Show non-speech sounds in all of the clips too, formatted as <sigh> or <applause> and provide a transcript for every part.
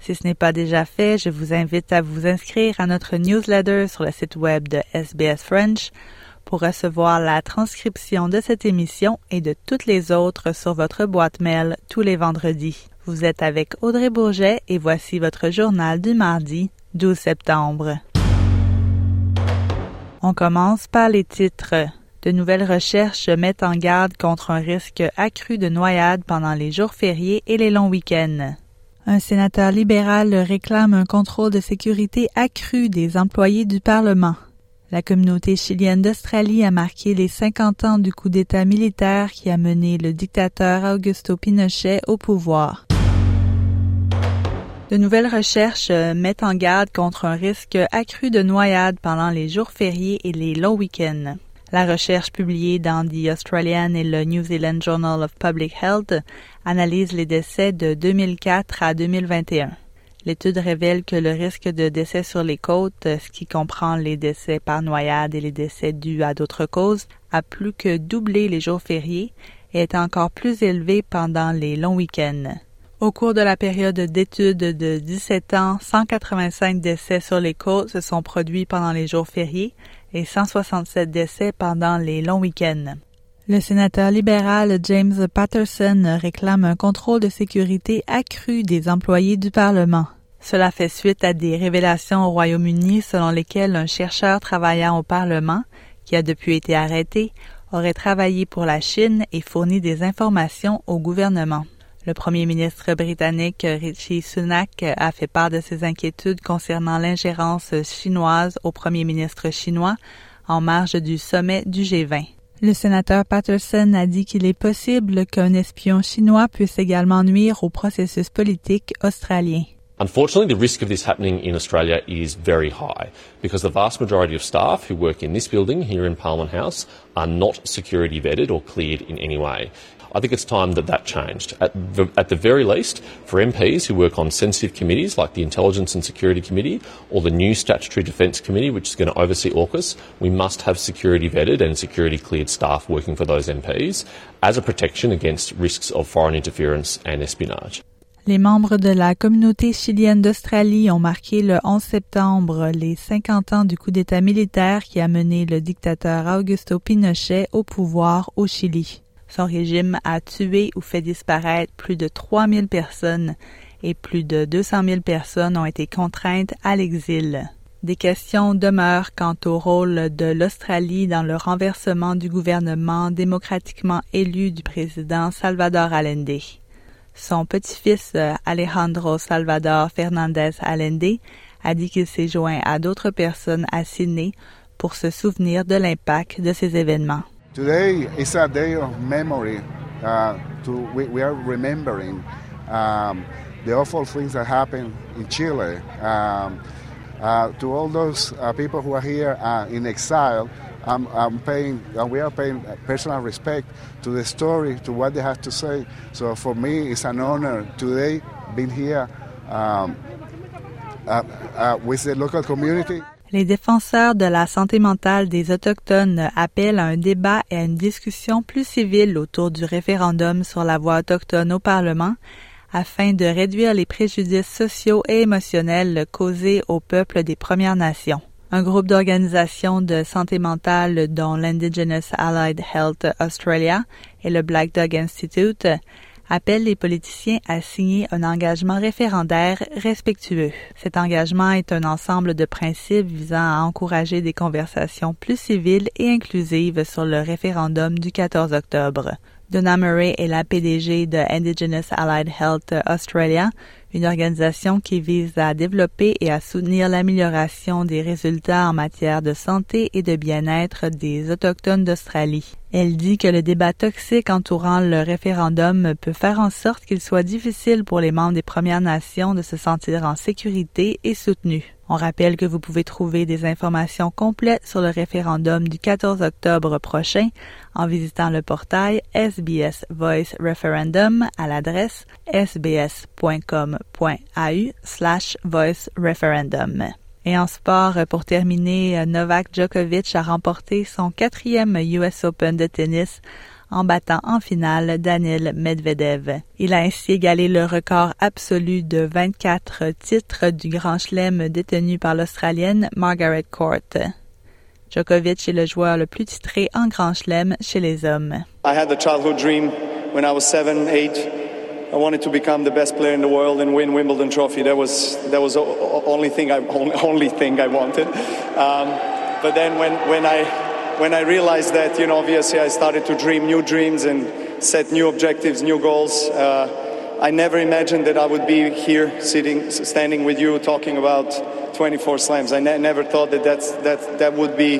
Si ce n'est pas déjà fait, je vous invite à vous inscrire à notre newsletter sur le site web de SBS French pour recevoir la transcription de cette émission et de toutes les autres sur votre boîte mail tous les vendredis. Vous êtes avec Audrey Bourget et voici votre journal du mardi 12 septembre. On commence par les titres. De nouvelles recherches mettent en garde contre un risque accru de noyade pendant les jours fériés et les longs week-ends. Un sénateur libéral réclame un contrôle de sécurité accru des employés du Parlement. La communauté chilienne d'Australie a marqué les 50 ans du coup d'État militaire qui a mené le dictateur Augusto Pinochet au pouvoir. De nouvelles recherches mettent en garde contre un risque accru de noyade pendant les jours fériés et les longs week-ends. La recherche publiée dans The Australian et le New Zealand Journal of Public Health analyse les décès de 2004 à 2021. L'étude révèle que le risque de décès sur les côtes, ce qui comprend les décès par noyade et les décès dus à d'autres causes, a plus que doublé les jours fériés et est encore plus élevé pendant les longs week-ends. Au cours de la période d'étude de 17 ans, 185 décès sur les côtes se sont produits pendant les jours fériés, et 167 décès pendant les longs week-ends. Le sénateur libéral James Patterson réclame un contrôle de sécurité accru des employés du Parlement. Cela fait suite à des révélations au Royaume-Uni selon lesquelles un chercheur travaillant au Parlement, qui a depuis été arrêté, aurait travaillé pour la Chine et fourni des informations au gouvernement. Le premier ministre britannique Richie Sunak a fait part de ses inquiétudes concernant l'ingérence chinoise au premier ministre chinois en marge du sommet du G20. Le sénateur Patterson a dit qu'il est possible qu'un espion chinois puisse également nuire au processus politique australien. Unfortunately, the risk of this happening in Australia is very high because the vast majority of staff who work in this building here in Parliament House are not security vetted or cleared in any way. I think it's time that that changed. At the, at the very least, for MPs who work on sensitive committees like the Intelligence and Security Committee or the new Statutory Defence Committee, which is going to oversee AUKUS, we must have security vetted and security cleared staff working for those MPs as a protection against risks of foreign interference and espionage. Les membres de la communauté chilienne d'Australie ont marqué le 11 septembre les 50 ans du coup d'État militaire qui a mené le dictateur Augusto Pinochet au pouvoir au Chili. Son régime a tué ou fait disparaître plus de 3000 personnes et plus de 200 000 personnes ont été contraintes à l'exil. Des questions demeurent quant au rôle de l'Australie dans le renversement du gouvernement démocratiquement élu du président Salvador Allende. Son petit-fils Alejandro Salvador Fernandez Allende a dit qu'il s'est joint à d'autres personnes à Sydney pour se souvenir de l'impact de ces événements. Today is a day of memory. Uh, to, we, we, are remembering um, the awful things that happened in Chile. Um, uh, to all those uh, people who are here uh, in exile, I'm, I'm paying, we are paying personal respect to the story, to what they have to say. So for me, it's an honor today being here um, uh, uh, with the local community. Les défenseurs de la santé mentale des Autochtones appellent à un débat et à une discussion plus civile autour du référendum sur la voix autochtone au Parlement afin de réduire les préjudices sociaux et émotionnels causés au peuple des Premières Nations. Un groupe d'organisations de santé mentale dont l'Indigenous Allied Health Australia et le Black Dog Institute appelle les politiciens à signer un engagement référendaire respectueux. Cet engagement est un ensemble de principes visant à encourager des conversations plus civiles et inclusives sur le référendum du 14 octobre. Donna Murray est la PDG de Indigenous Allied Health Australia, une organisation qui vise à développer et à soutenir l'amélioration des résultats en matière de santé et de bien-être des Autochtones d'Australie. Elle dit que le débat toxique entourant le référendum peut faire en sorte qu'il soit difficile pour les membres des Premières Nations de se sentir en sécurité et soutenus. On rappelle que vous pouvez trouver des informations complètes sur le référendum du 14 octobre prochain en visitant le portail SBS Voice Referendum à l'adresse sbs.com.au slash voice referendum. Et en sport, pour terminer, Novak Djokovic a remporté son quatrième US Open de tennis en battant en finale Daniel Medvedev. Il a ainsi égalé le record absolu de 24 titres du Grand Chelem détenu par l'Australienne Margaret Court. Djokovic est le joueur le plus titré en Grand Chelem chez les hommes. I had the childhood dream when I was seven, eight. I wanted to become the best player in the world and win Wimbledon trophy. That was that was the only thing I <laughs> only thing I wanted. Um, but then when when I when I realized that, you know, obviously I started to dream new dreams and set new objectives, new goals. Uh, I never imagined that I would be here, sitting, standing with you, talking about 24 slams. I ne never thought that that's, that that would be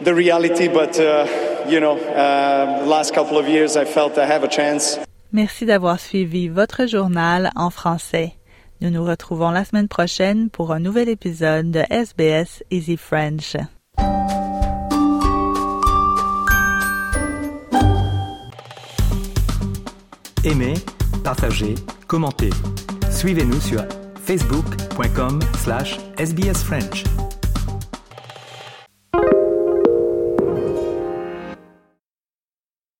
the reality, but uh, you know, uh, last couple of years I felt I have a chance. Merci d'avoir suivi votre journal en français. Nous nous retrouvons la semaine prochaine pour un nouvel épisode de SBS Easy French. Aimez, partagez, commentez. Suivez-nous sur facebook.com slash sbsfrench.